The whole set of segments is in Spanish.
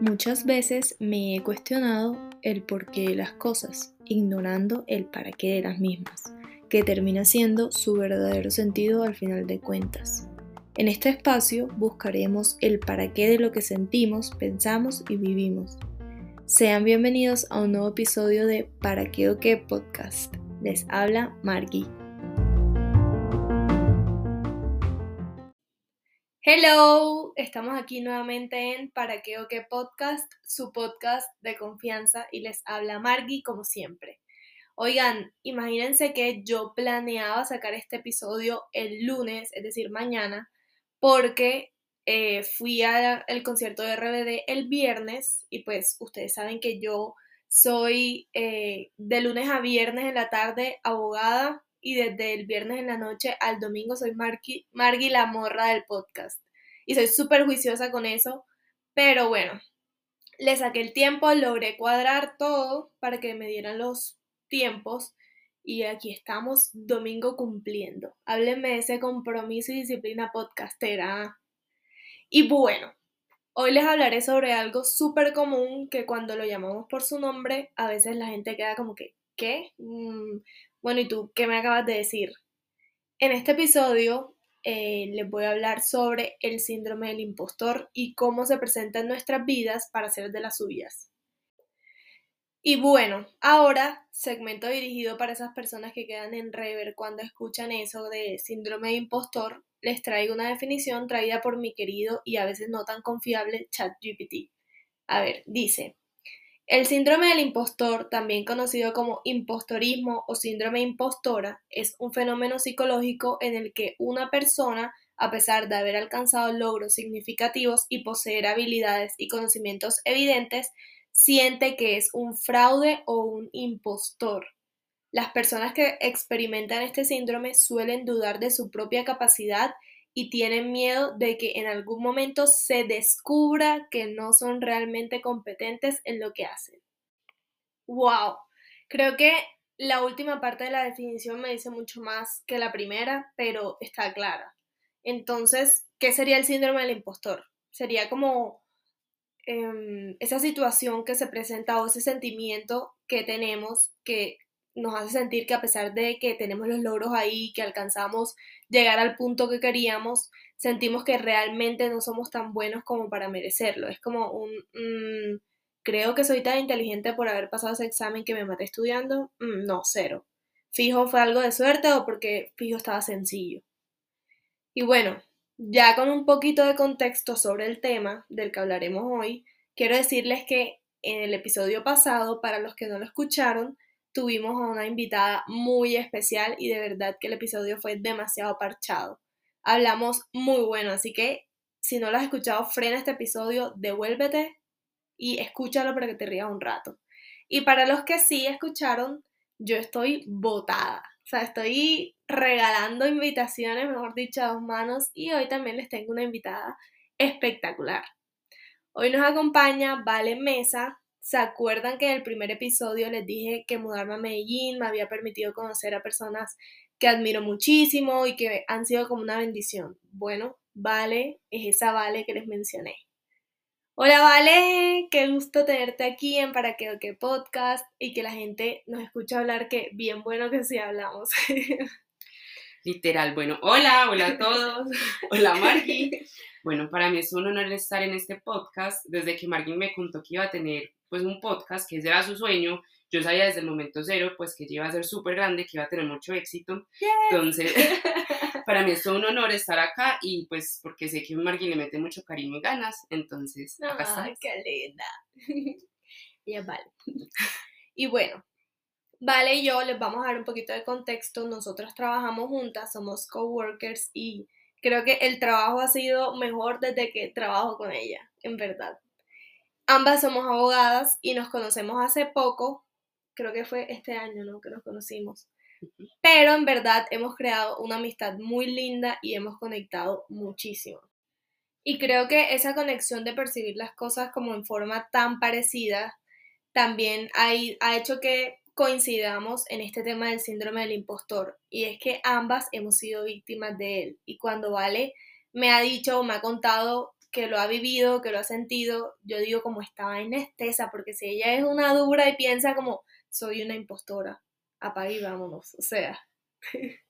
Muchas veces me he cuestionado el porqué de las cosas, ignorando el para qué de las mismas, que termina siendo su verdadero sentido al final de cuentas. En este espacio buscaremos el para qué de lo que sentimos, pensamos y vivimos. Sean bienvenidos a un nuevo episodio de Para qué o qué podcast. Les habla Margie. Hello, estamos aquí nuevamente en Para qué o qué podcast, su podcast de confianza y les habla Margie como siempre. Oigan, imagínense que yo planeaba sacar este episodio el lunes, es decir, mañana, porque eh, fui al concierto de RBD el viernes y pues ustedes saben que yo soy eh, de lunes a viernes en la tarde abogada y desde el viernes en la noche al domingo soy Margie, Margie la morra del podcast. Y soy súper juiciosa con eso, pero bueno, le saqué el tiempo, logré cuadrar todo para que me dieran los tiempos y aquí estamos domingo cumpliendo. Háblenme de ese compromiso y disciplina podcastera. Y bueno, hoy les hablaré sobre algo súper común que cuando lo llamamos por su nombre, a veces la gente queda como que, ¿qué? Mm, bueno, ¿y tú qué me acabas de decir? En este episodio eh, les voy a hablar sobre el síndrome del impostor y cómo se presenta en nuestras vidas para ser de las suyas. Y bueno, ahora segmento dirigido para esas personas que quedan en rever cuando escuchan eso de síndrome de impostor, les traigo una definición traída por mi querido y a veces no tan confiable ChatGPT. A ver, dice, el síndrome del impostor, también conocido como impostorismo o síndrome impostora, es un fenómeno psicológico en el que una persona, a pesar de haber alcanzado logros significativos y poseer habilidades y conocimientos evidentes, siente que es un fraude o un impostor. Las personas que experimentan este síndrome suelen dudar de su propia capacidad y tienen miedo de que en algún momento se descubra que no son realmente competentes en lo que hacen. ¡Wow! Creo que la última parte de la definición me dice mucho más que la primera, pero está clara. Entonces, ¿qué sería el síndrome del impostor? Sería como em, esa situación que se presenta o ese sentimiento que tenemos que nos hace sentir que a pesar de que tenemos los logros ahí, que alcanzamos llegar al punto que queríamos, sentimos que realmente no somos tan buenos como para merecerlo. Es como un, mm, creo que soy tan inteligente por haber pasado ese examen que me maté estudiando. Mm, no, cero. Fijo fue algo de suerte o porque fijo estaba sencillo. Y bueno, ya con un poquito de contexto sobre el tema del que hablaremos hoy, quiero decirles que en el episodio pasado, para los que no lo escucharon, tuvimos a una invitada muy especial y de verdad que el episodio fue demasiado parchado. Hablamos muy bueno, así que si no lo has escuchado, frena este episodio, devuélvete y escúchalo para que te rías un rato. Y para los que sí escucharon, yo estoy botada. O sea, estoy regalando invitaciones, mejor dicho, a dos manos. Y hoy también les tengo una invitada espectacular. Hoy nos acompaña Vale Mesa, ¿Se acuerdan que en el primer episodio les dije que mudarme a Medellín me había permitido conocer a personas que admiro muchísimo y que han sido como una bendición? Bueno, Vale, es esa Vale que les mencioné. Hola Vale, qué gusto tenerte aquí en Para qué o qué podcast y que la gente nos escuche hablar que bien bueno que sí hablamos. Literal, bueno, hola, hola a todos, hola Margie. Bueno, para mí es un honor estar en este podcast. Desde que Margie me contó que iba a tener pues un podcast, que ese era su sueño, yo sabía desde el momento cero pues que iba a ser súper grande, que iba a tener mucho éxito. Entonces, para mí es un honor estar acá y pues porque sé que Margie le mete mucho cariño y ganas, entonces acá Ay, qué linda. ya vale. Y bueno, Vale y yo les vamos a dar un poquito de contexto. Nosotros trabajamos juntas, somos coworkers y creo que el trabajo ha sido mejor desde que trabajo con ella, en verdad. Ambas somos abogadas y nos conocemos hace poco, creo que fue este año, ¿no? Que nos conocimos. Pero en verdad hemos creado una amistad muy linda y hemos conectado muchísimo. Y creo que esa conexión de percibir las cosas como en forma tan parecida también ha, ha hecho que coincidamos en este tema del síndrome del impostor y es que ambas hemos sido víctimas de él y cuando Vale me ha dicho o me ha contado que lo ha vivido, que lo ha sentido, yo digo como estaba en estesa porque si ella es una dura y piensa como soy una impostora, apague y vámonos, o sea.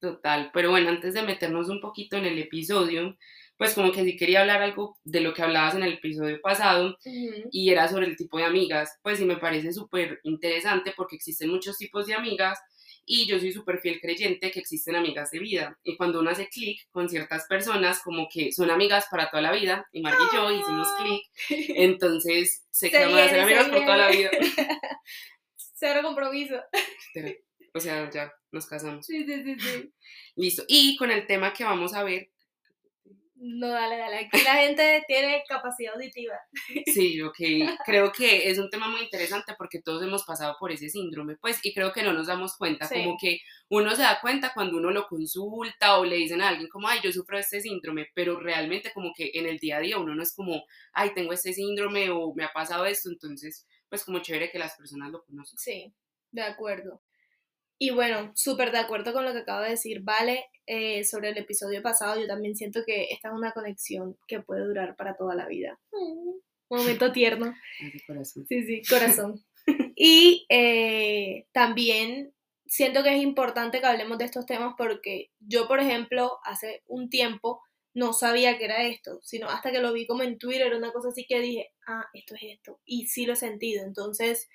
Total, pero bueno, antes de meternos un poquito en el episodio, pues como que sí quería hablar algo de lo que hablabas en el episodio pasado y era sobre el tipo de amigas, pues sí me parece súper interesante porque existen muchos tipos de amigas y yo soy súper fiel creyente que existen amigas de vida y cuando uno hace clic con ciertas personas como que son amigas para toda la vida y Mark y yo hicimos ah. clic, entonces se, se quedan a ser amigas por toda la vida. Cero compromiso. O sea, ya nos casamos. Sí, sí, sí, sí. Listo. Y con el tema que vamos a ver, no, dale, dale. Aquí la gente tiene capacidad auditiva. Sí, ok. Creo que es un tema muy interesante porque todos hemos pasado por ese síndrome, pues, y creo que no nos damos cuenta. Como que uno se da cuenta cuando uno lo consulta o le dicen a alguien como, ay, yo sufro de este síndrome, pero realmente como que en el día a día uno no es como, ay, tengo este síndrome o me ha pasado esto, entonces, pues como chévere que las personas lo conozcan. Sí, de acuerdo. Y bueno, súper de acuerdo con lo que acaba de decir Vale eh, sobre el episodio pasado. Yo también siento que esta es una conexión que puede durar para toda la vida. Un momento tierno. Sí, sí, corazón. Y eh, también siento que es importante que hablemos de estos temas porque yo, por ejemplo, hace un tiempo no sabía que era esto, sino hasta que lo vi como en Twitter, una cosa así que dije, ah, esto es esto. Y sí lo he sentido. Entonces,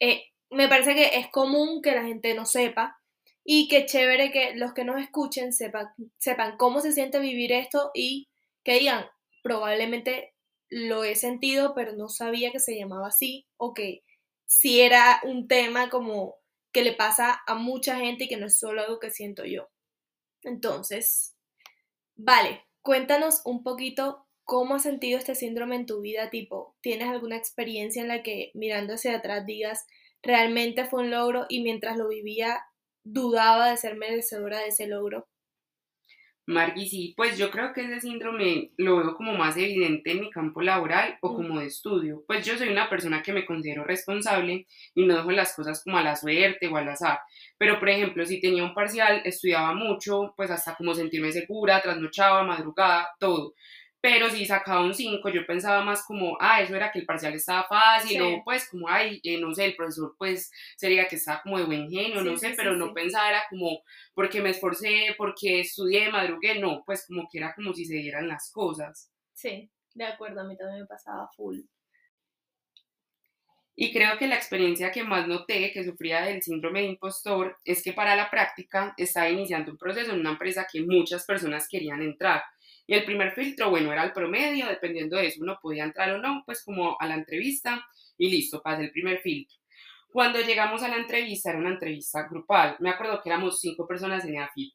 eh, me parece que es común que la gente no sepa y que chévere que los que nos escuchen sepan, sepan cómo se siente vivir esto y que digan, probablemente lo he sentido, pero no sabía que se llamaba así o que si era un tema como que le pasa a mucha gente y que no es solo algo que siento yo. Entonces, vale, cuéntanos un poquito cómo has sentido este síndrome en tu vida, tipo, ¿tienes alguna experiencia en la que mirando hacia atrás digas, realmente fue un logro y mientras lo vivía dudaba de ser merecedora de ese logro. Margui, sí, pues yo creo que ese síndrome lo veo como más evidente en mi campo laboral o mm. como de estudio. Pues yo soy una persona que me considero responsable y no dejo las cosas como a la suerte o al azar. Pero, por ejemplo, si tenía un parcial, estudiaba mucho, pues hasta como sentirme segura, trasnochaba, madrugada, todo pero si sacaba un 5, yo pensaba más como, ah, eso era que el parcial estaba fácil, o pues como, ay, eh, no sé, el profesor pues sería que estaba como de buen genio, no sé, pero no pensaba era como, porque me esforcé, porque estudié, madrugué, no, pues como que era como si se dieran las cosas. Sí, de acuerdo, a mí también me pasaba full. Y creo que la experiencia que más noté que sufría del síndrome de impostor es que para la práctica estaba iniciando un proceso en una empresa que muchas personas querían entrar y el primer filtro, bueno, era el promedio, dependiendo de eso uno podía entrar o no, pues como a la entrevista y listo, pasé el primer filtro. Cuando llegamos a la entrevista, era una entrevista grupal. Me acuerdo que éramos cinco personas en EAFIT.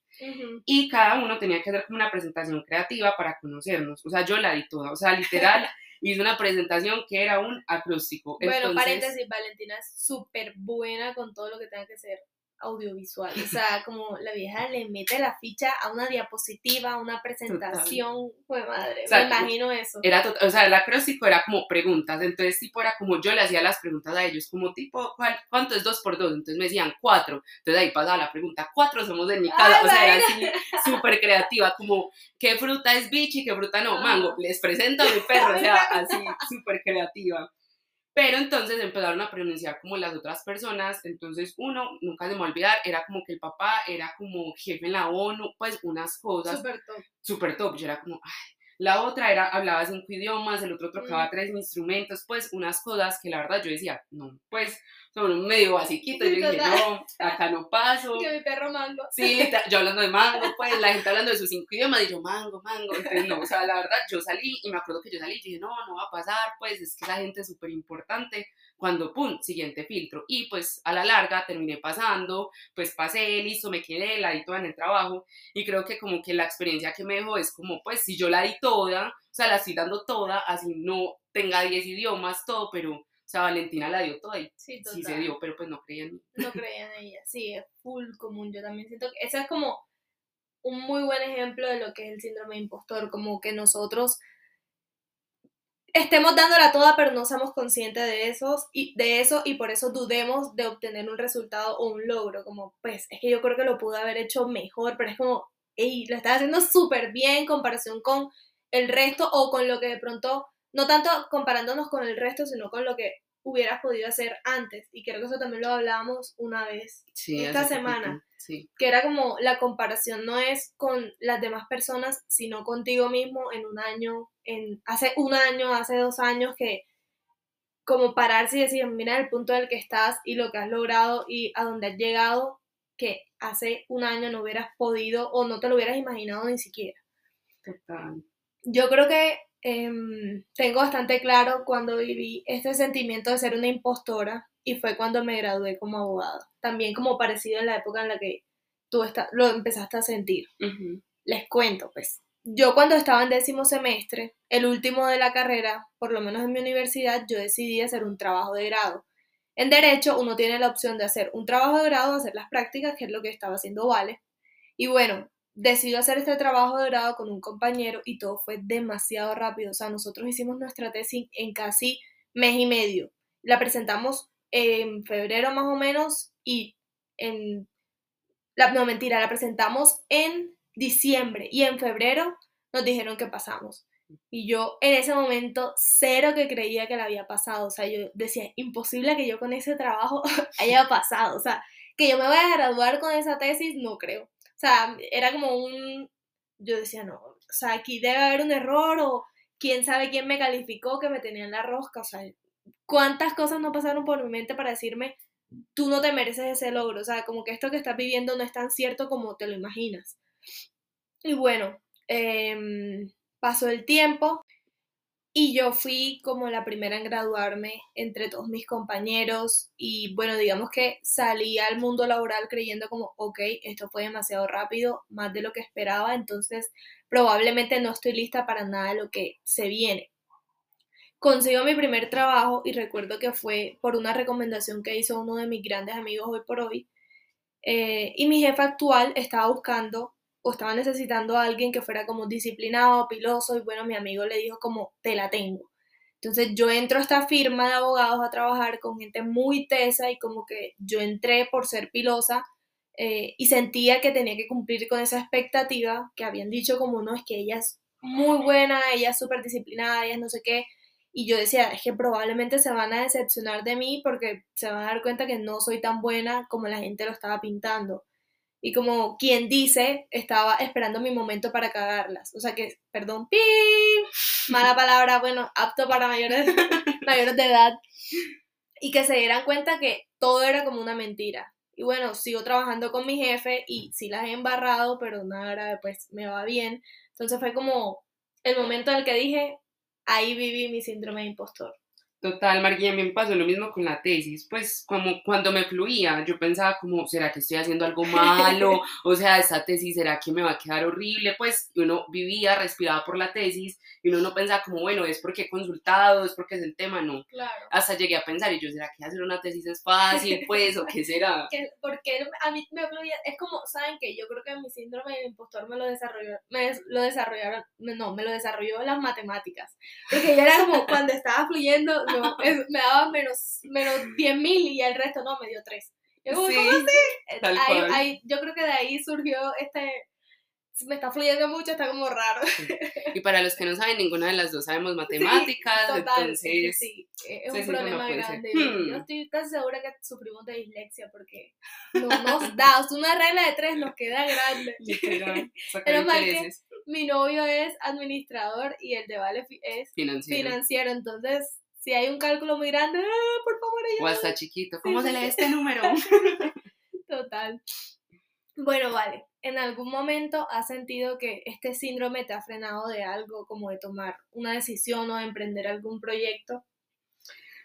Y cada uno tenía que hacer como una presentación creativa para conocernos. O sea, yo la di toda. O sea, literal, hice una presentación que era un acróstico. Bueno, paréntesis, Valentina es súper buena con todo lo que tenga que ser audiovisual. O sea, como la vieja le mete la ficha a una diapositiva, a una presentación. Fue madre, me imagino eso. Era o sea, el acróstico era como preguntas. Entonces, tipo, era como yo le hacía las preguntas a ellos, como tipo, ¿cuánto es dos por dos? Entonces me decían cuatro. Entonces ahí pasaba la pregunta, cuatro somos de mi casa. o sea, era así súper creativa, como, ¿qué fruta es bichi? ¿Qué fruta no? Mango. Les presento a mi perro, o sea, así súper creativa. Pero entonces empezaron a pronunciar como las otras personas, entonces uno, nunca se me va a olvidar, era como que el papá era como jefe en la ONU, pues unas cosas. Súper top. Súper top, yo era como, ay. La otra era, hablaba cinco idiomas, el otro tocaba mm. tres instrumentos, pues unas cosas que la verdad yo decía, no, pues son medio basiquito. Yo dije, no, acá no paso. Que mi perro mango. Sí, yo hablando de mango, pues la gente hablando de sus cinco idiomas, y yo mango, mango. Entonces, no, o sea, la verdad, yo salí y me acuerdo que yo salí y dije, no, no va a pasar, pues es que la gente es súper importante. Cuando, pum, siguiente filtro. Y pues a la larga terminé pasando, pues pasé, listo, me quedé, la di toda en el trabajo. Y creo que como que la experiencia que me dejó es como, pues si yo la di toda, o sea, la estoy dando toda, así no tenga 10 idiomas, todo, pero o sea, Valentina la dio toda y sí, se dio, pero pues no creían. No creían en ella, sí, es full común. Yo también siento que eso es como un muy buen ejemplo de lo que es el síndrome de impostor, como que nosotros estemos dándola toda, pero no somos conscientes de, esos, y, de eso y por eso dudemos de obtener un resultado o un logro. Como, pues, es que yo creo que lo pude haber hecho mejor, pero es como, hey, lo estás haciendo súper bien en comparación con el resto o con lo que de pronto, no tanto comparándonos con el resto, sino con lo que hubieras podido hacer antes. Y creo que eso también lo hablábamos una vez esta semana. Que era como la comparación no es con las demás personas, sino contigo mismo en un año, en hace un año, hace dos años, que como pararse y decir, mira el punto del que estás y lo que has logrado y a dónde has llegado, que hace un año no hubieras podido o no te lo hubieras imaginado ni siquiera. Total. Yo creo que Em, tengo bastante claro cuando viví este sentimiento de ser una impostora y fue cuando me gradué como abogada. También como parecido en la época en la que tú lo empezaste a sentir. Les cuento, pues. Yo cuando estaba en décimo semestre, el último de la carrera, por lo menos en mi universidad, yo decidí hacer un trabajo de grado. En derecho uno tiene la opción de hacer un trabajo de grado, hacer las prácticas, que es lo que estaba haciendo Vale. Y bueno, decidió hacer este trabajo de grado con un compañero y todo fue demasiado rápido. O sea, nosotros hicimos nuestra tesis en casi mes y medio. La presentamos en febrero más o menos y en... La, no, mentira, la presentamos en diciembre y en febrero nos dijeron que pasamos. Y yo en ese momento cero que creía que la había pasado. O sea, yo decía, imposible que yo con ese trabajo haya pasado. O sea, que yo me vaya a graduar con esa tesis, no creo. Sea, era como un, yo decía, no, o sea, aquí debe haber un error o quién sabe quién me calificó que me tenía en la rosca, o sea, cuántas cosas no pasaron por mi mente para decirme, tú no te mereces ese logro, o sea, como que esto que estás viviendo no es tan cierto como te lo imaginas. Y bueno, em, pasó el tiempo y yo fui como la primera en graduarme entre todos mis compañeros y bueno, digamos que salí al mundo laboral creyendo como, ok, esto fue demasiado rápido, más de lo que esperaba, entonces probablemente no estoy lista para nada de lo que se viene. Consigo mi primer trabajo y recuerdo que fue por una recomendación que hizo uno de mis grandes amigos hoy por hoy. Eh, y mi jefe actual estaba buscando o estaba necesitando a alguien que fuera como disciplinado, piloso, y bueno, mi amigo le dijo como, te la tengo. Entonces yo entro a esta firma de abogados a trabajar con gente muy tesa y como que yo entré por ser pilosa eh, y sentía que tenía que cumplir con esa expectativa que habían dicho como, no, es que ella es muy buena, ella es súper disciplinada, ella es no sé qué. Y yo decía, es que probablemente se van a decepcionar de mí porque se van a dar cuenta que no soy tan buena como la gente lo estaba pintando y como quien dice, estaba esperando mi momento para cagarlas. O sea que, perdón, pi, mala palabra, bueno, apto para mayores, mayores de edad. Y que se dieran cuenta que todo era como una mentira. Y bueno, sigo trabajando con mi jefe y sí las he embarrado, pero nada pues me va bien. Entonces fue como el momento en el que dije, ahí viví mi síndrome de impostor. Total, Marguilla, me pasó lo mismo con la tesis, pues como cuando me fluía, yo pensaba como, ¿será que estoy haciendo algo malo? O sea, esta tesis, ¿será que me va a quedar horrible? Pues uno vivía, respiraba por la tesis y uno no pensaba como, bueno, es porque he consultado, es porque es el tema, no. Claro. Hasta llegué a pensar, y yo, ¿será que hacer una tesis es fácil, pues, o qué será? porque a mí me fluía, es como, ¿saben qué? Yo creo que mi síndrome del impostor me lo desarrolló, me lo desarrollaron, no, me lo desarrolló las matemáticas. Porque yo era como, cuando estaba fluyendo, no, me daba menos, menos 10 mil y el resto no, me dio 3. Yo, ¿cómo así? yo creo que de ahí surgió este, me está fluyendo mucho, está como raro. Y para los que no saben, ninguna de las dos sabemos matemáticas, entonces... Sí, es un problema grande. Yo hmm. estoy casi segura que sufrimos de dislexia porque no nos da, una regla de tres nos queda grande. Pero más que mi novio es administrador y el de Vale es financiero, financiero entonces si hay un cálculo muy grande, ¡ah, por favor, ayúdame. O hasta chiquito, ¿cómo se lee este número? Total. Bueno, vale. ¿En algún momento has sentido que este síndrome te ha frenado de algo, como de tomar una decisión o de emprender algún proyecto?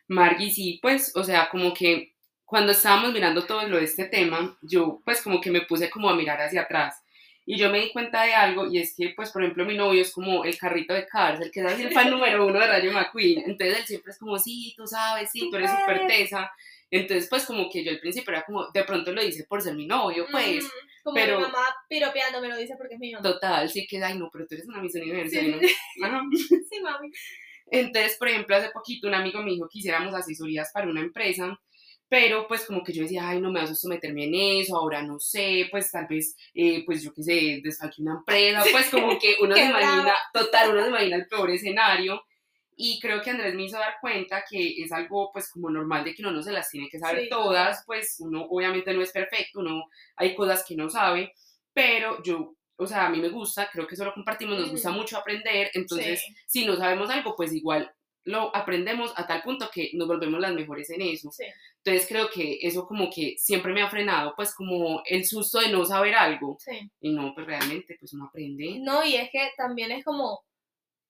Margui, sí, pues, o sea, como que cuando estábamos mirando todo lo de este tema, yo pues como que me puse como a mirar hacia atrás y yo me di cuenta de algo, y es que, pues, por ejemplo, mi novio es como el carrito de Cars, el que es el fan número uno de Rayo McQueen. Entonces él siempre es como, sí, tú sabes, sí, tú eres súper tesa. Entonces, pues, como que yo al principio era como, de pronto lo dice por ser mi novio, pues. como pero, mi mamá piropeando me lo dice porque es mi mamá. Total, sí que, ay, no, pero tú eres una misión universo, sí, ¿no? sí, mami. Entonces, por ejemplo, hace poquito un amigo me dijo que hiciéramos asesorías para una empresa pero pues como que yo decía, ay, no me vas a someterme en eso, ahora no sé, pues tal vez, eh, pues yo qué sé, desfalque una empresa, pues como que uno se imagina, total, uno se imagina el peor escenario, y creo que Andrés me hizo dar cuenta que es algo pues como normal de que uno no se las tiene que saber todas, pues uno obviamente no es perfecto, uno hay cosas que no sabe, pero yo o sea, a mí me gusta, creo que eso lo compartimos, nos gusta mucho aprender, entonces si no sabemos algo, pues igual lo aprendemos a tal punto que nos volvemos las mejores en eso. Entonces creo que eso como que siempre me ha frenado, pues como el susto de no saber algo. Y no, pues realmente pues uno aprende. No, y es que también es como,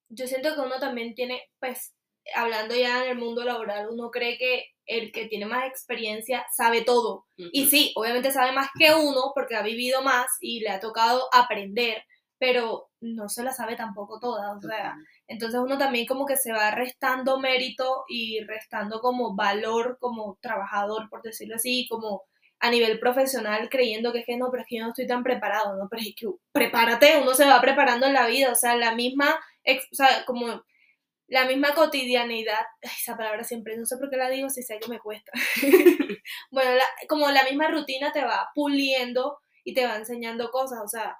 yo siento que uno también tiene, pues hablando ya en el mundo laboral, uno cree que el que tiene más experiencia sabe todo. Y sí, obviamente sabe más que uno porque ha vivido más y le ha tocado aprender, pero no se la sabe tampoco toda, o sea, entonces uno también como que se va restando mérito y restando como valor como trabajador, por decirlo así, como a nivel profesional creyendo que es que no, pero es que yo no estoy tan preparado, no, pero es que prepárate, uno se va preparando en la vida, o sea, la misma, o sea, como la misma cotidianidad, esa palabra siempre, no sé por qué la digo si sé que me cuesta, bueno, como la misma rutina te va puliendo y te va enseñando cosas, o sea,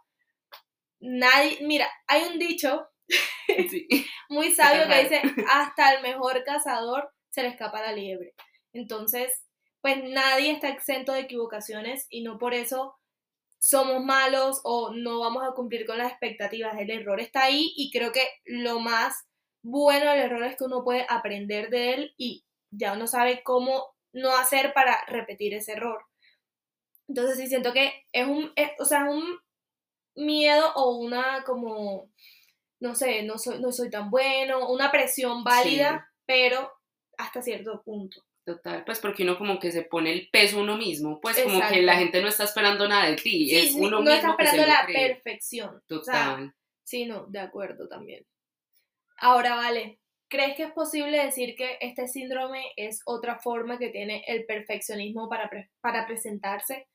nadie, mira, hay un dicho muy sabio que dice, hasta el mejor cazador se le escapa la liebre. Entonces, pues nadie está exento de equivocaciones y no por eso somos malos o no vamos a cumplir con las expectativas. El error está ahí y creo que lo más bueno del error es que uno puede aprender de él y ya uno sabe cómo no hacer para repetir ese error. Entonces sí siento que es un, o sea, un miedo o una como, no sé, no soy, no soy tan bueno, una presión válida, pero hasta cierto punto. Total, pues porque uno como que se pone el peso uno mismo, pues como que la gente no está esperando nada de ti, es uno no está esperando la perfección. Total. sí, no, de acuerdo también. Ahora, vale, ¿crees que es posible decir que este síndrome es otra forma que tiene el perfeccionismo para, para presentarse?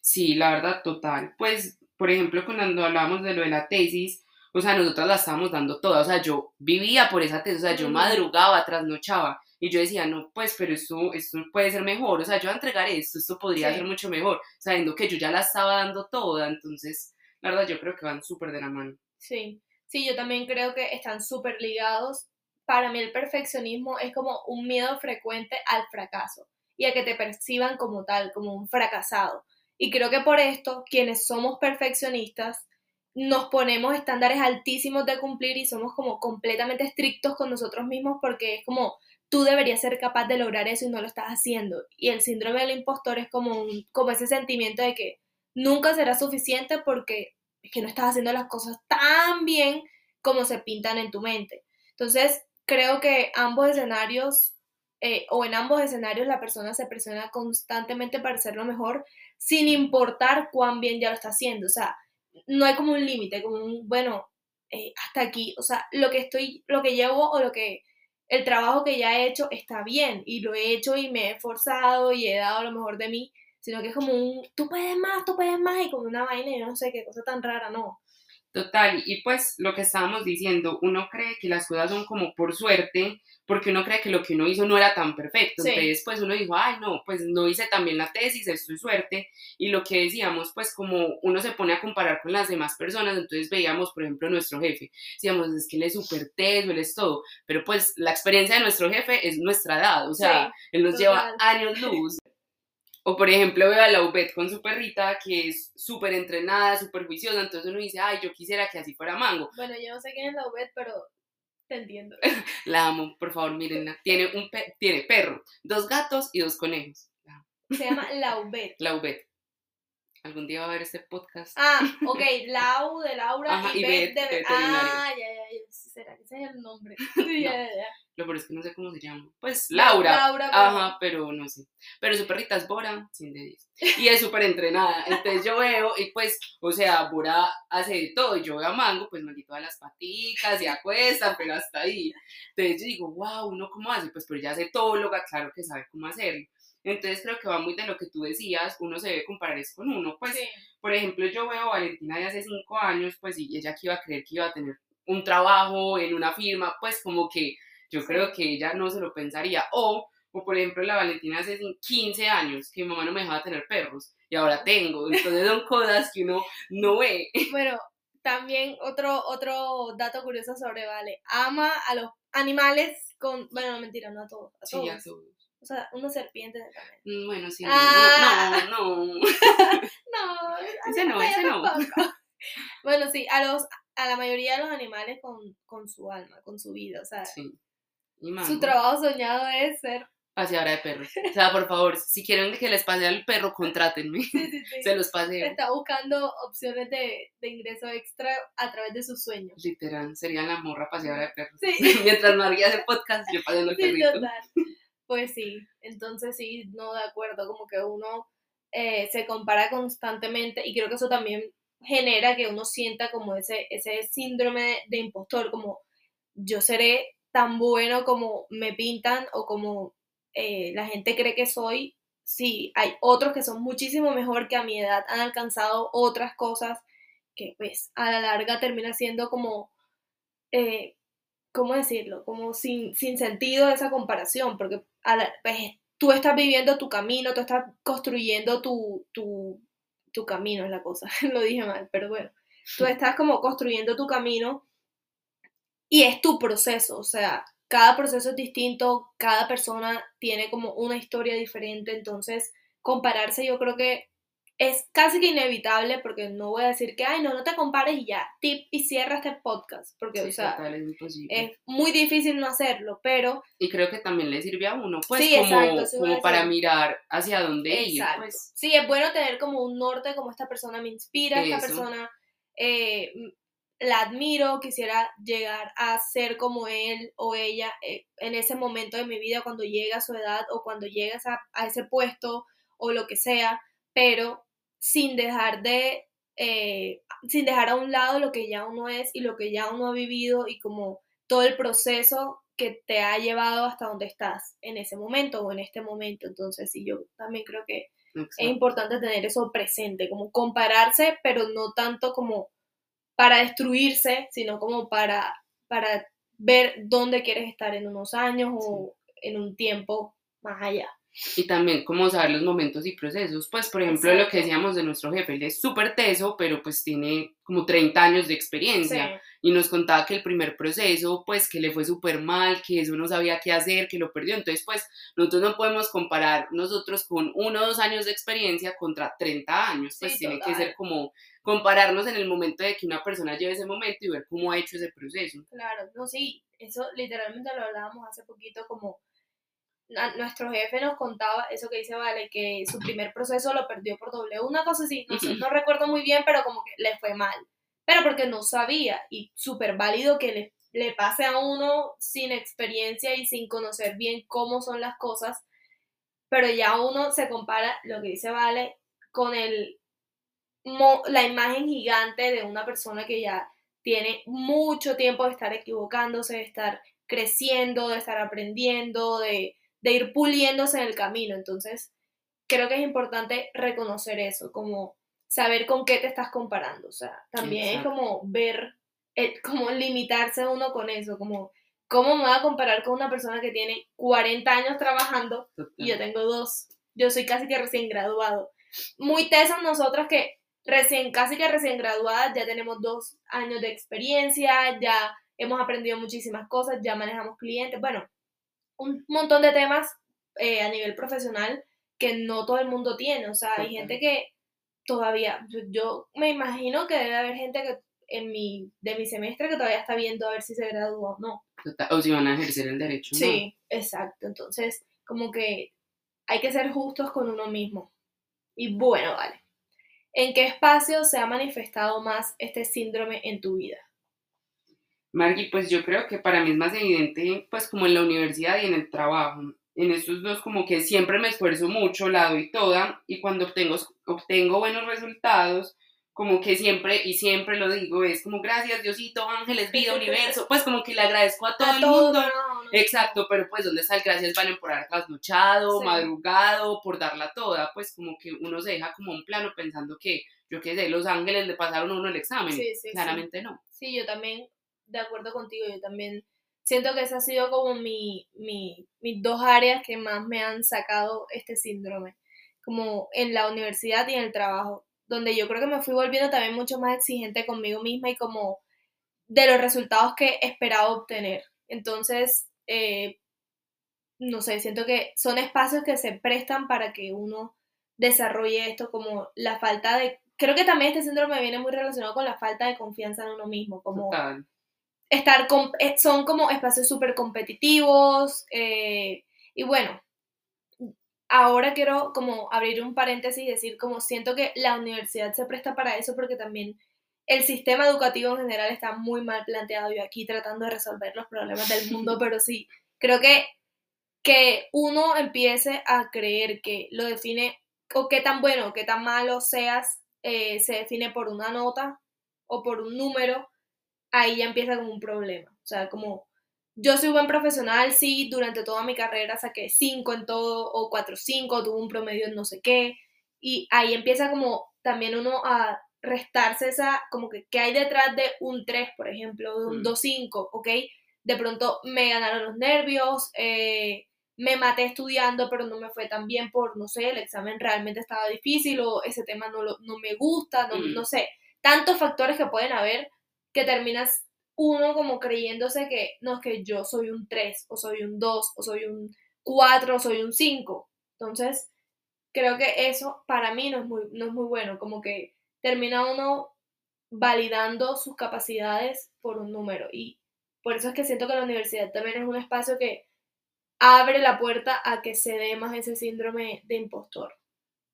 Sí, la verdad, total. Pues por ejemplo, cuando hablábamos de lo de la tesis, o sea, nosotras la estábamos dando toda, o sea, yo vivía por esa tesis, o sea, yo madrugaba, trasnochaba, y yo decía, no, pues, pero esto, esto puede ser mejor, o sea, yo voy a entregar esto, esto podría ser mucho mejor, sabiendo que yo ya la estaba dando toda, entonces, la verdad, yo creo que van súper de la mano. Sí, sí, yo también creo que están súper ligados. Para mí el perfeccionismo es como un miedo frecuente al fracaso y a que te perciban como tal, como un fracasado. Y creo que por esto, quienes somos perfeccionistas, nos ponemos estándares altísimos de cumplir y somos como completamente estrictos con nosotros mismos porque es como tú deberías ser capaz de lograr eso y no lo estás haciendo. Y el síndrome del impostor es como, un, como ese sentimiento de que nunca será suficiente porque es que no estás haciendo las cosas tan bien como se pintan en tu mente. Entonces, creo que ambos escenarios eh, o en ambos escenarios la persona se presiona constantemente para ser lo mejor sin importar cuán bien ya lo está haciendo. O sea, no hay como un límite, como un, bueno, eh, hasta aquí. O sea, lo que estoy, lo que llevo o lo que, el trabajo que ya he hecho está bien y lo he hecho y me he esforzado y he dado lo mejor de mí, sino que es como un, tú puedes más, tú puedes más y como una vaina y no sé qué cosa tan rara, no. Total, y pues lo que estábamos diciendo, uno cree que las cosas son como por suerte, porque uno cree que lo que uno hizo no era tan perfecto. Entonces, pues uno dijo, ay, no, pues no hice también la tesis, esto es suerte. Y lo que decíamos, pues como uno se pone a comparar con las demás personas, entonces veíamos, por ejemplo, nuestro jefe. Decíamos, es que él es súper teso, él es todo. Pero pues la experiencia de nuestro jefe es nuestra edad, o sea, él nos lleva años luz. O por ejemplo veo a la Ubet con su perrita que es súper entrenada, súper juiciosa, entonces uno dice, ay, yo quisiera que así fuera Mango. Bueno, yo no sé quién es la Ubet, pero te entiendo. la amo, por favor, mírenla. Tiene, un tiene perro, dos gatos y dos conejos. Se llama la Ubet. La Ubet. Algún día va a ver este podcast. Ah, ok, Lau de Laura y, Bet de, Ah, ya, ya, ya, será que ese es el nombre. ya, ya, ya. Lo peor es que no sé cómo se llama. Pues Laura. Laura Ajá, pero no sé. Pero su perrita es Bora, sin de 10. Y es súper entrenada. Entonces yo veo, y pues, o sea, Bora hace de todo. Y yo veo a Mango, pues me quito a las patitas y acuesta, pero hasta ahí. Entonces yo digo, wow, ¿uno cómo hace? Pues, pero ya es etóloga, claro que sabe cómo hacerlo. Entonces creo que va muy de lo que tú decías, uno se debe comparar es con uno. Pues, por ejemplo, yo veo a Valentina de hace cinco años, pues, y ella que iba a creer que iba a tener un trabajo en una firma, pues como que yo creo que ella no se lo pensaría. O, o por ejemplo, la Valentina hace 15 años que mi mamá no me dejaba tener perros y ahora tengo. Entonces son cosas que uno no ve. Bueno, también otro, otro dato curioso sobre Vale. Ama a los animales con... Bueno, no mentira, no a todos. A todos. Sí, a todos. O sea, una serpiente también. Mm, Bueno, sí. Ah. No, no. no. No, Ese no, ese no. Bueno, sí, a los a la mayoría de los animales con, con su alma, con su vida, o sea, Sí. Y su trabajo soñado es ser... paseadora de perros. O sea, por favor, si quieren que les pase al perro, contrátenme. Sí, sí, sí. Se los paseo. Está buscando opciones de, de ingreso extra a través de sus sueños. Literal, sería la morra paseadora de perros. Mientras María hace podcast, yo paseando el perrito. total. Pues sí, entonces sí, no de acuerdo, como que uno eh, se compara constantemente y creo que eso también genera que uno sienta como ese, ese síndrome de, de impostor, como yo seré tan bueno como me pintan o como eh, la gente cree que soy, sí, hay otros que son muchísimo mejor que a mi edad han alcanzado otras cosas que pues a la larga termina siendo como... eh, ¿cómo decirlo? Como sin, sin sentido esa comparación, porque a la- pues, tú estás viviendo tu camino, tú estás construyendo tu, tu, tu camino, es la cosa, lo dije mal, pero bueno, tú estás como construyendo tu camino y es tu proceso, o sea, cada proceso es distinto, cada persona tiene como una historia diferente, entonces compararse yo creo que es casi que inevitable porque no voy a decir que, ay, no, no te compares y ya, tip y cierra este podcast, porque, Sí, o sea, total, es muy difícil no hacerlo, pero Y creo que también le sirve a uno, pues, Sí, como, exacto, como para mirar hacia dónde ir, pues. Sí, es bueno tener como un norte, como esta persona me inspira, esta persona eh, la admiro, quisiera llegar a ser como él o ella eh, en ese momento de mi vida, cuando llegue a su edad o cuando llegues a, a ese puesto o lo que sea, pero sin dejar de, eh, sin dejar a un lado lo que ya uno es y lo que ya uno ha vivido y como todo el proceso que te ha llevado hasta donde estás en ese momento o en este momento. Entonces, sí, yo también creo que es importante tener eso presente, como compararse, pero no tanto como para destruirse, sino como para, para ver dónde quieres estar en unos años o en un tiempo más allá. Y también como saber los momentos y procesos. Pues, por ejemplo, lo que Exacto. decíamos de nuestro jefe, él es súper teso, pero pues tiene como 30 años de experiencia. Sí. Y nos contaba que el primer proceso, pues, que le fue súper mal, que eso no sabía qué hacer, que lo perdió. Entonces, pues, nosotros no podemos comparar nosotros con uno o dos años de experiencia contra 30 años. Pues Sí, tiene que total. ser como compararnos en el momento de que una persona lleve ese momento y ver cómo ha hecho ese proceso. Claro, no, sí, eso literalmente lo hablábamos hace poquito, como a- nuestro jefe nos contaba eso que dice Vale, que su primer proceso lo perdió por doble, una cosa así, no sé, no recuerdo muy bien, pero como que le fue mal, pero porque no sabía, y súper válido que le, le pase a uno sin experiencia y sin conocer bien cómo son las cosas, pero ya uno se compara, lo que dice Vale, con el, mo- la imagen gigante de una persona que ya tiene mucho tiempo de estar equivocándose, de estar creciendo, de estar aprendiendo, de, de ir puliéndose en el camino. Entonces, creo que es importante reconocer eso, como saber con qué te estás comparando. O sea, también Exacto. es como ver, como limitarse uno con eso, como cómo me voy a comparar con una persona que tiene 40 años trabajando y yo tengo dos. Yo soy casi que recién graduado. Muy tesos nosotros que recién, casi que recién graduadas, ya tenemos dos años de experiencia, ya hemos aprendido muchísimas cosas, ya manejamos clientes, bueno, un montón de temas eh, a nivel profesional que no todo el mundo tiene. O sea, hay gente que todavía, yo, me imagino que debe haber gente que en mi, de mi semestre que todavía está viendo a ver si se gradúa o no. O si van a ejercer el derecho. ¿no? Sí, exacto. Entonces, como que hay que ser justos con uno mismo. Y bueno, vale. ¿En qué espacio se ha manifestado más este síndrome en tu vida? Margui, pues yo creo que para mí es más evidente, pues como en la universidad y en el trabajo. En estos dos como que siempre me esfuerzo mucho, la doy toda y cuando obtengo, obtengo buenos resultados, como que siempre, y siempre lo digo, es como gracias Diosito, ángeles, vida, universo, pues como que le agradezco a todo A el todo, mundo. no, no, Exacto, pero pues ¿dónde está el gracias Valen por haber trasnochado, Sí. madrugado, por darla toda? Pues como que uno se deja como un plano pensando que, yo qué sé, los ángeles le pasaron a uno el examen. Sí, sí, sí. Claramente no. Sí, yo también de acuerdo contigo, yo también siento que esa ha sido como mi, mi, mis dos áreas que más me han sacado este síndrome, como en la universidad y en el trabajo, donde yo creo que me fui volviendo también mucho más exigente conmigo misma y como de los resultados que esperaba obtener. Entonces, eh, no sé, siento que son espacios que se prestan para que uno desarrolle esto como la falta de... Creo que también este síndrome viene muy relacionado con la falta de confianza en uno mismo, como estar con, eh, son como espacios súper competitivos eh, y bueno, ahora quiero como abrir un paréntesis y decir como siento que la universidad se presta para eso porque también el sistema educativo en general está muy mal planteado. Yo aquí tratando de resolver los problemas del mundo, pero sí, creo que que uno empiece a creer que lo define, o qué tan bueno o qué tan malo seas, eh, se define por una nota o por un número, ahí ya empieza como un problema. O sea, como yo soy buen profesional, sí, durante toda mi carrera saqué 5 en todo, o 4, 5, tuve un promedio en no sé qué, y ahí empieza como también uno a restarse esa, como que, ¿qué hay detrás de un 3, por ejemplo, de un 2, mm. 5, ok? De pronto me ganaron los nervios, eh, me maté estudiando, pero no me fue tan bien por, no sé, el examen realmente estaba difícil o ese tema no, lo, no me gusta, no, mm. no sé, tantos factores que pueden haber que terminas uno como creyéndose que no es que yo soy un 3 o soy un 2 o soy un 4 o soy un 5. Entonces, creo que eso para mí no es muy, no es muy bueno, como que termina uno validando sus capacidades por un número y por eso es que siento que la universidad también es un espacio que abre la puerta a que se dé más ese síndrome de impostor.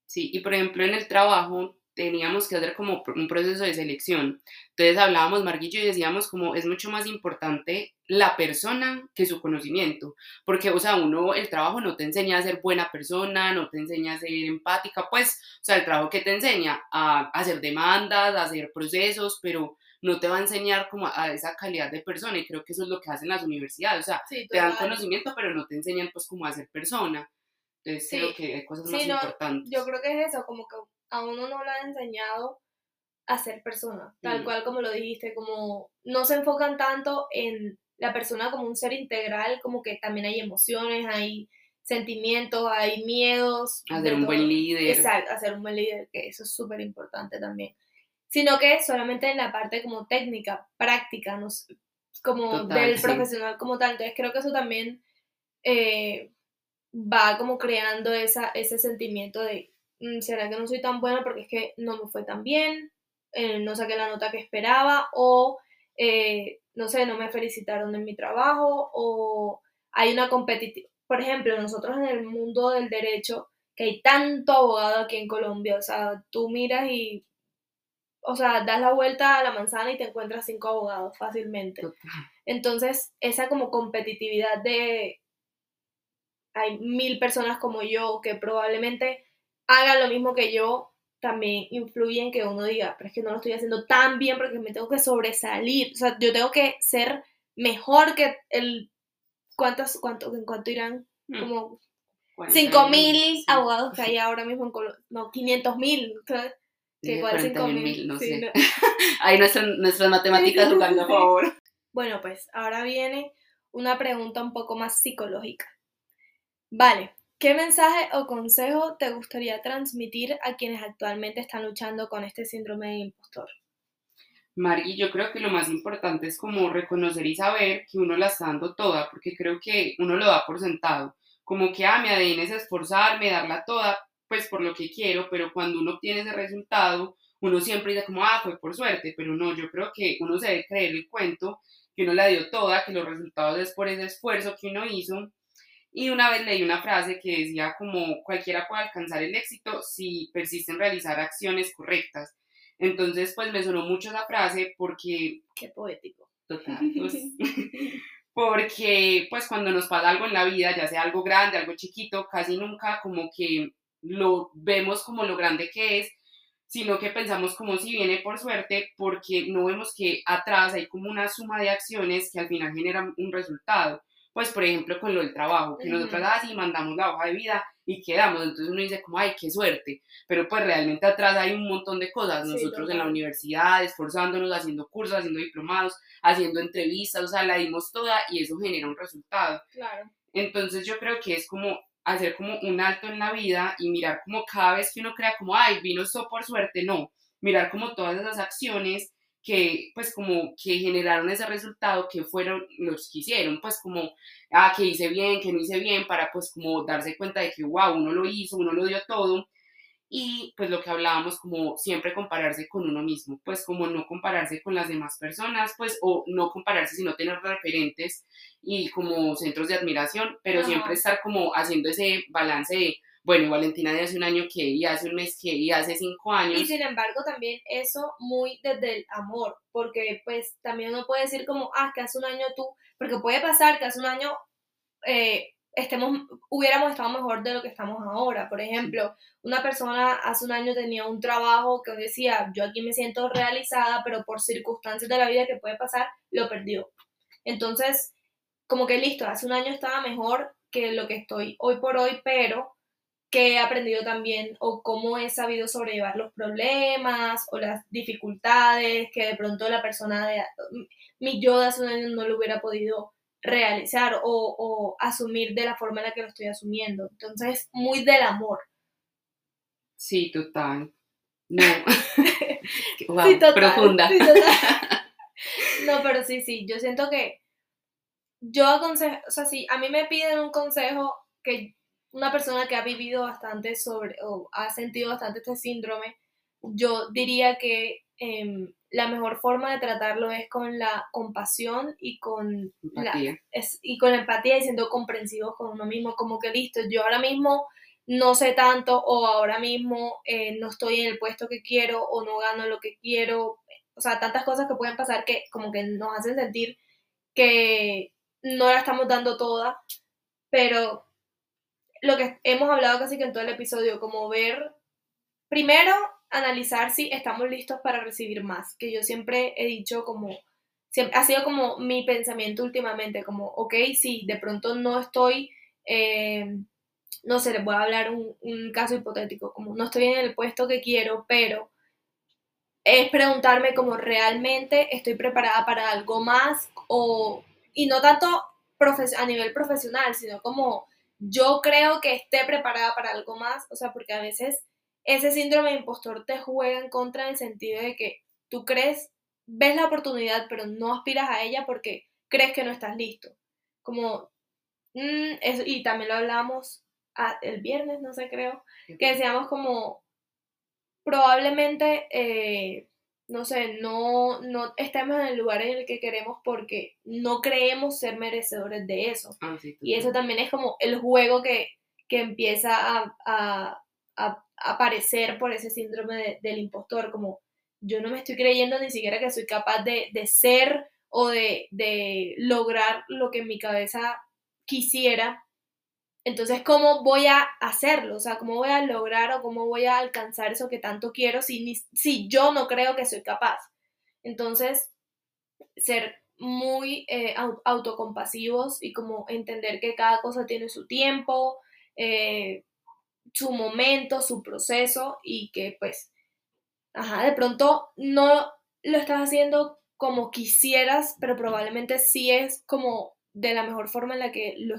Sí, y por ejemplo en el trabajo teníamos que hacer como un proceso de selección. Entonces hablábamos, Marguillo, y decíamos como es mucho más importante la persona que su conocimiento, porque, o sea, uno, el trabajo no te enseña a ser buena persona, no te enseña a ser empática, pues, o sea, el trabajo que te enseña a hacer demandas, a hacer procesos, pero no te va a enseñar como a esa calidad de persona y creo que eso es lo que hacen las universidades, o sea, te dan conocimiento, pero no te enseñan pues como a ser persona. Entonces creo que hay cosas más importantes. Yo creo que es eso, como que a uno no lo ha enseñado a ser persona, tal mm. cual como lo dijiste, como no se enfocan tanto en la persona como un ser integral, como que también hay emociones, hay sentimientos, hay miedos. Hacer un buen líder. Exacto, hacer un buen líder, que eso es súper importante también. Sino que solamente en la parte como técnica, práctica, no como del profesional como tal. Entonces creo que eso también eh, va como creando esa, ese sentimiento de ¿será que no soy tan buena porque es que no me fue tan bien? Eh, no saqué la nota que esperaba o, eh, no sé, no me felicitaron en mi trabajo o hay una competitiva. Por ejemplo, nosotros en el mundo del derecho, que hay tanto abogado aquí en Colombia, o sea, tú miras y, o sea, das la vuelta a la manzana y te encuentras cinco abogados fácilmente. Entonces, esa como competitividad de, hay mil personas como yo que probablemente hagan lo mismo que yo, también influye en que uno diga, pero es que no lo estoy haciendo tan bien porque me tengo que sobresalir. O sea, yo tengo que ser mejor que el... ¿Cuántos, cuánto, en cuánto irán? Hmm. Como 5 mil abogados que hay ahora mismo en Colombia. No, 500 mil. Que igual 5 mil. No sé. Ahí nuestras, nuestras matemáticas jugando a favor. Bueno, pues ahora viene una pregunta un poco más psicológica. Vale, ¿Qué mensaje o consejo te gustaría transmitir a quienes actualmente están luchando con este síndrome de impostor? Mari, yo creo que lo más importante es como reconocer y saber que uno la está dando toda, porque creo que uno lo da por sentado. Como que, ah, mi ADN es esforzarme, darla toda, pues por lo que quiero, pero cuando uno obtiene ese resultado, uno siempre dice como, ah, fue por suerte, pero no, yo creo que uno se debe creer el cuento, que uno la dio toda, que los resultados es por ese esfuerzo que uno hizo y una vez leí una frase que decía como cualquiera puede alcanzar el éxito si persiste en realizar acciones correctas. Entonces, pues me sonó mucho esa frase porque... Qué poético. Total. Pues, porque pues cuando nos pasa algo en la vida, ya sea algo grande, algo chiquito, casi nunca como que lo vemos como lo grande que es, sino que pensamos como si viene por suerte, porque no vemos que atrás hay como una suma de acciones que al final generan un resultado pues por ejemplo con lo del trabajo, que nosotros así mandamos la hoja de vida y quedamos, entonces uno dice como, ay, qué suerte, pero pues realmente atrás hay un montón de cosas, nosotros en la universidad, esforzándonos, haciendo cursos, haciendo diplomados, haciendo entrevistas, o sea, la dimos toda y eso genera un resultado. Claro. Entonces yo creo que es como hacer como un alto en la vida y mirar como cada vez que uno crea como, ay, vino esto por suerte, no, mirar como todas esas acciones que pues como que generaron ese resultado que fueron los que hicieron, pues como, ah, que hice bien, que no hice bien, para pues como darse cuenta de que, wow, uno lo hizo, uno lo dio todo. Y pues lo que hablábamos, como siempre compararse con uno mismo, pues como no compararse con las demás personas, pues o no compararse sino tener referentes y como centros de admiración, pero siempre estar como haciendo ese balance de, bueno, Valentina de hace un año que, y hace un mes que, y hace cinco años. Y sin embargo también eso muy desde el amor, porque pues también uno puede decir como, ah, que hace un año tú, porque puede pasar que hace un año eh, estemos, hubiéramos estado mejor de lo que estamos ahora. Por ejemplo, una persona hace un año tenía un trabajo que decía, yo aquí me siento realizada, pero por circunstancias de la vida que puede pasar, lo perdió. Entonces, como que listo, hace un año estaba mejor que lo que estoy hoy por hoy, pero que he aprendido también o cómo he sabido sobrellevar los problemas o las dificultades que de pronto la persona de mi yo de hace un año no lo hubiera podido realizar o, asumir de la forma en la que lo estoy asumiendo. Entonces, muy del amor. Sí, total. No. sí, total, profunda. no, pero sí, sí, yo siento que yo aconsejo, o sea, si a mí me piden un consejo que una persona que ha vivido bastante sobre o ha sentido bastante este síndrome, yo diría que em, la mejor forma de tratarlo es con la compasión y con empatía. y con empatía y siendo comprensivos con uno mismo, como que listo, yo ahora mismo no sé tanto o ahora mismo eh, no estoy en el puesto que quiero o no gano lo que quiero, o sea, tantas cosas que pueden pasar que como que nos hacen sentir que no la estamos dando toda, pero lo que hemos hablado casi que en todo el episodio, como ver, primero, analizar si estamos listos para recibir más, que yo siempre he dicho como, ha sido como mi pensamiento últimamente, como, ok, sí, de pronto no estoy, eh, no sé, les voy a hablar un, un caso hipotético, como no estoy en el puesto que quiero, pero es preguntarme como realmente estoy preparada para algo más o, y no tanto a nivel profesional, sino como yo creo que esté preparada para algo más, o sea, porque a veces ese síndrome de impostor te juega en contra en el sentido de que tú crees, ves la oportunidad, pero no aspiras a ella porque crees que no estás listo. Como, mm, y también lo hablamos el viernes, no sé, creo, que decíamos como, probablemente eh, no sé, no, no estamos en el lugar en el que queremos porque no creemos ser merecedores de eso. Ah, y eso también es como el juego que, empieza a, aparecer por ese síndrome del impostor, como yo no me estoy creyendo ni siquiera que soy capaz de, ser o de, de lograr lo que en mi cabeza quisiera entonces, ¿cómo voy a hacerlo? O sea, ¿cómo voy a lograr o cómo voy a alcanzar eso que tanto quiero si, si yo no creo que soy capaz? Entonces, ser muy eh, autocompasivos y como entender que cada cosa tiene su tiempo, eh, su momento, su proceso y que pues, ajá, de pronto no lo estás haciendo como quisieras, pero probablemente sí es como de la mejor forma en la que lo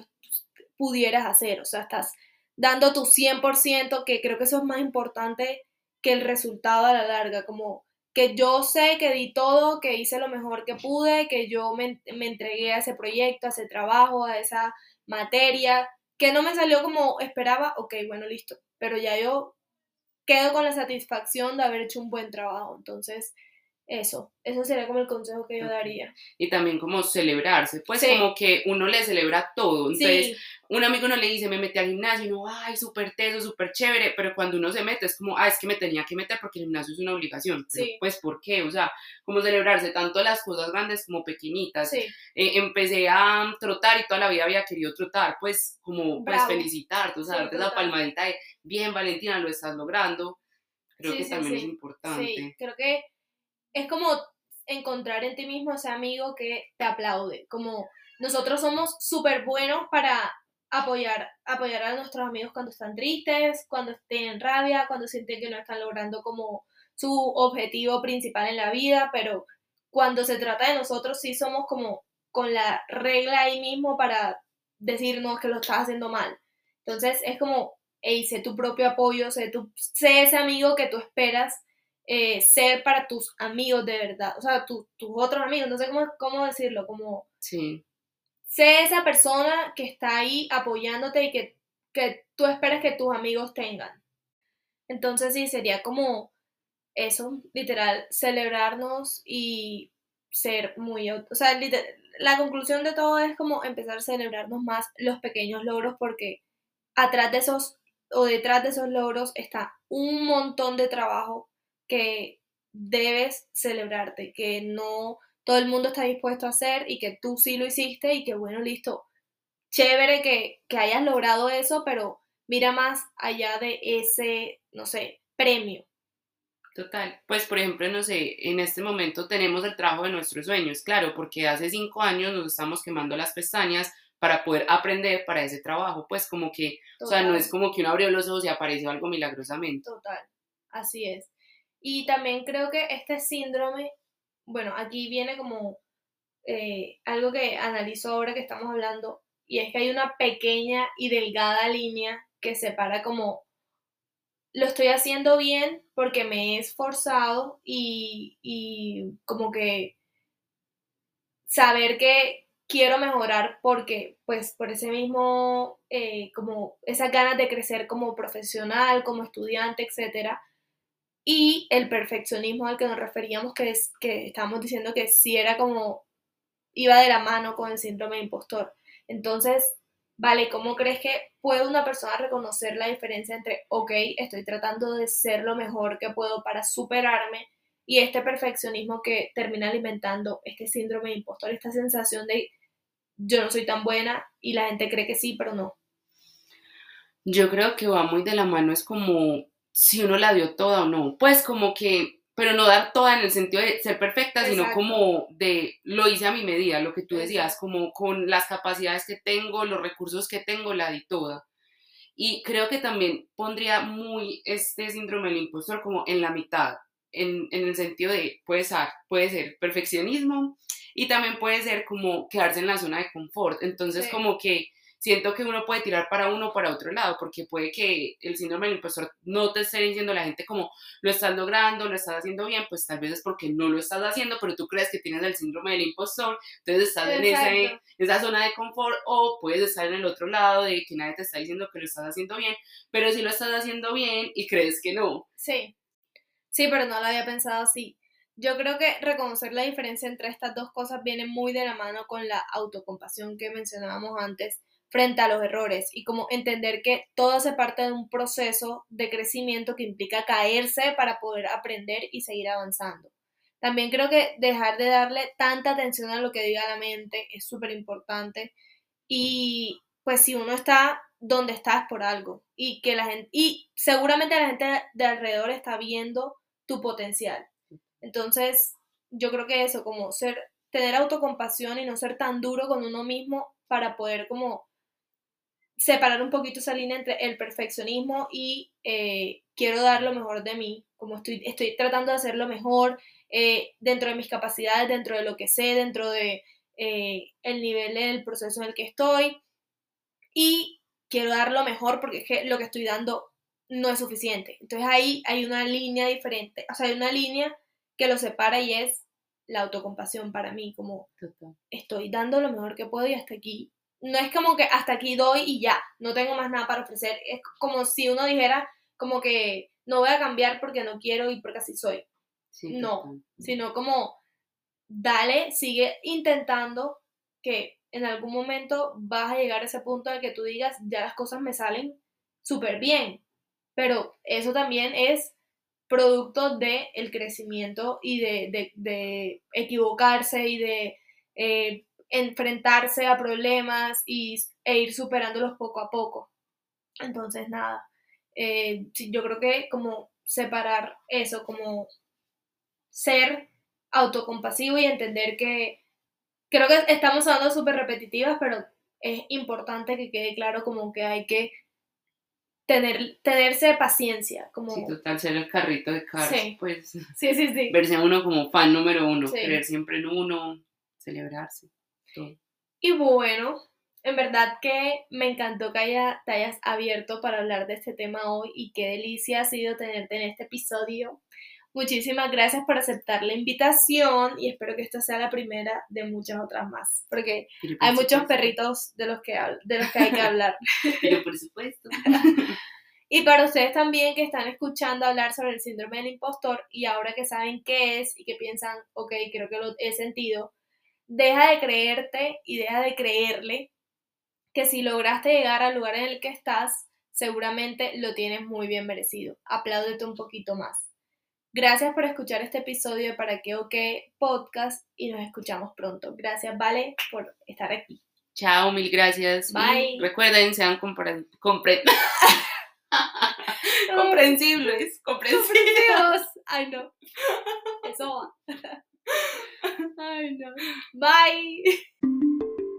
pudieras hacer, o sea, estás dando tu 100%, que creo que eso es más importante que el resultado a la larga, como que yo sé que di todo, que hice lo mejor que pude, que yo me, entregué a ese proyecto, a ese trabajo, a esa materia, que no me salió como esperaba, ok, bueno, listo, pero ya yo quedo con la satisfacción de haber hecho un buen trabajo, entonces eso, eso sería como el consejo que yo daría. Y también como celebrarse, pues como que uno le celebra todo. Entonces, un amigo no le dice, me metí al gimnasio, y uno, ay, súper teso, súper chévere, pero cuando uno se mete es como, ah, es que me tenía que meter porque el gimnasio es una obligación. pues, ¿por qué? O sea, como celebrarse tanto las cosas grandes como pequeñitas. Eh, empecé a trotar y toda la vida había querido trotar, pues, como, pues, felicitarte, o sea, darte esa palmadita de, bien, Valentina, lo estás logrando. Creo que también es importante. Sí, creo que es como encontrar en ti mismo ese amigo que te aplaude. Como nosotros somos súper buenos para apoyar, apoyar a nuestros amigos cuando están tristes, cuando tienen rabia, cuando sienten que no están logrando como su objetivo principal en la vida, pero cuando se trata de nosotros sí somos como con la regla ahí mismo para decirnos que lo estás haciendo mal. Entonces es como, hey, sé tu propio apoyo, sé, tu, sé ese amigo que tú esperas eh, ser para tus amigos de verdad, o sea, tus otros amigos, no sé cómo, cómo decirlo, como... Sí. Sé esa persona que está ahí apoyándote y que, que tú esperas que tus amigos tengan. Entonces sí, sería como eso, literal, celebrarnos y ser muy... O sea, la conclusión de todo es como empezar a celebrarnos más los pequeños logros porque atrás de esos o detrás de esos logros está un montón de trabajo que debes celebrarte, que no todo el mundo está dispuesto a hacer y que tú sí lo hiciste y que bueno, listo, chévere que, que hayas logrado eso, pero mira más allá de ese, no sé, premio. Total, pues por ejemplo, no sé, en este momento tenemos el trabajo de nuestros sueños, claro, porque hace cinco años nos estamos quemando las pestañas para poder aprender para ese trabajo, pues como que, o sea, no es como que uno abrió los ojos y apareció algo milagrosamente. Total, así es. Y también creo que este síndrome, bueno, aquí viene como eh, algo que analizo ahora que estamos hablando, y es que hay una pequeña y delgada línea que separa como lo estoy haciendo bien porque me he esforzado y, y como que saber que quiero mejorar porque pues por ese mismo eh, como esas ganas de crecer como profesional como estudiante etcétera y el perfeccionismo al que nos referíamos, que, es, que estábamos diciendo que sí era como, iba de la mano con el síndrome de impostor. Entonces, vale, ¿cómo crees que puede una persona reconocer la diferencia entre, ok, estoy tratando de ser lo mejor que puedo para superarme y este perfeccionismo que termina alimentando este síndrome de impostor, esta sensación de yo no soy tan buena y la gente cree que sí, pero no? Yo creo que va muy de la mano, es como si uno la dio toda o no. Pues como que, pero no dar toda en el sentido de ser perfecta, sino como de lo hice a mi medida, lo que tú decías, como con las capacidades que tengo, los recursos que tengo, la di toda. Y creo que también pondría muy este síndrome del impostor como en la mitad, en, en el sentido de, puede ser, puede ser perfeccionismo y también puede ser como quedarse en la zona de confort. Entonces como que siento que uno puede tirar para uno o para otro lado, porque puede que el síndrome del impostor no te esté diciendo la gente como lo estás logrando, lo estás haciendo bien, pues tal vez es porque no lo estás haciendo, pero tú crees que tienes el síndrome del impostor, entonces estás en ese, esa zona de confort o puedes estar en el otro lado de que nadie te está diciendo que lo estás haciendo bien, pero si lo estás haciendo bien y crees que no. Sí, sí, pero no lo había pensado así. Yo creo que reconocer la diferencia entre estas dos cosas viene muy de la mano con la autocompasión que mencionábamos antes frente a los errores y como entender que todo hace parte de un proceso de crecimiento que implica caerse para poder aprender y seguir avanzando. También creo que dejar de darle tanta atención a lo que diga la mente es súper importante y pues si uno está donde está es por algo y que la gente y seguramente la gente de alrededor está viendo tu potencial. Entonces, yo creo que eso como ser tener autocompasión y no ser tan duro con uno mismo para poder como separar un poquito esa línea entre el perfeccionismo y eh, quiero dar lo mejor de mí, como estoy, estoy tratando de hacer lo mejor eh, dentro de mis capacidades, dentro de lo que sé, dentro de eh, el nivel del proceso en el que estoy y quiero dar lo mejor porque es que lo que estoy dando no es suficiente. Entonces ahí hay una línea diferente, o sea, hay una línea que lo separa y es la autocompasión para mí, como estoy dando lo mejor que puedo y hasta aquí no es como que hasta aquí doy y ya, no tengo más nada para ofrecer. Es como si uno dijera como que no voy a cambiar porque no quiero y porque así soy. no, sino como dale, sigue intentando que en algún momento vas a llegar a ese punto de que tú digas, ya las cosas me salen súper bien. Pero eso también es producto del el crecimiento y de, de, equivocarse y de eh, enfrentarse a problemas y, e ir superándolos poco a poco. Entonces, nada, eh, yo creo que como separar eso, como ser autocompasivo y entender que creo que estamos hablando súper repetitivas, pero es importante que quede claro como que hay que tener, tenerse paciencia. Como... Sí, total, ser el carrito de Cars, Sí. pues Sí, sí, sí. verse a uno como fan número uno, Sí. creer siempre en uno, celebrarse, Y bueno, en verdad que me encantó que haya, te hayas abierto para hablar de este tema hoy y qué delicia ha sido tenerte en este episodio. Muchísimas gracias por aceptar la invitación y espero que esta sea la primera de muchas otras más, porque hay muchos perritos de los que, de los que hay que hablar. Pero por supuesto. Y para ustedes también que están escuchando hablar sobre el síndrome del impostor y ahora que saben qué es y que piensan, ok, creo que lo he sentido, deja de creerte y deja de creerle que si lograste llegar al lugar en el que estás, seguramente lo tienes muy bien merecido. Apláudete un poquito más. Gracias por escuchar este episodio de Para qué o qué podcast y nos escuchamos pronto. Gracias, Vale, por estar aquí. Chao, mil gracias. Y Bye. recuerden, sean compre- compre- comprensibles. Comprensibles. Ay, no. Eso va. Ay, no. Bye.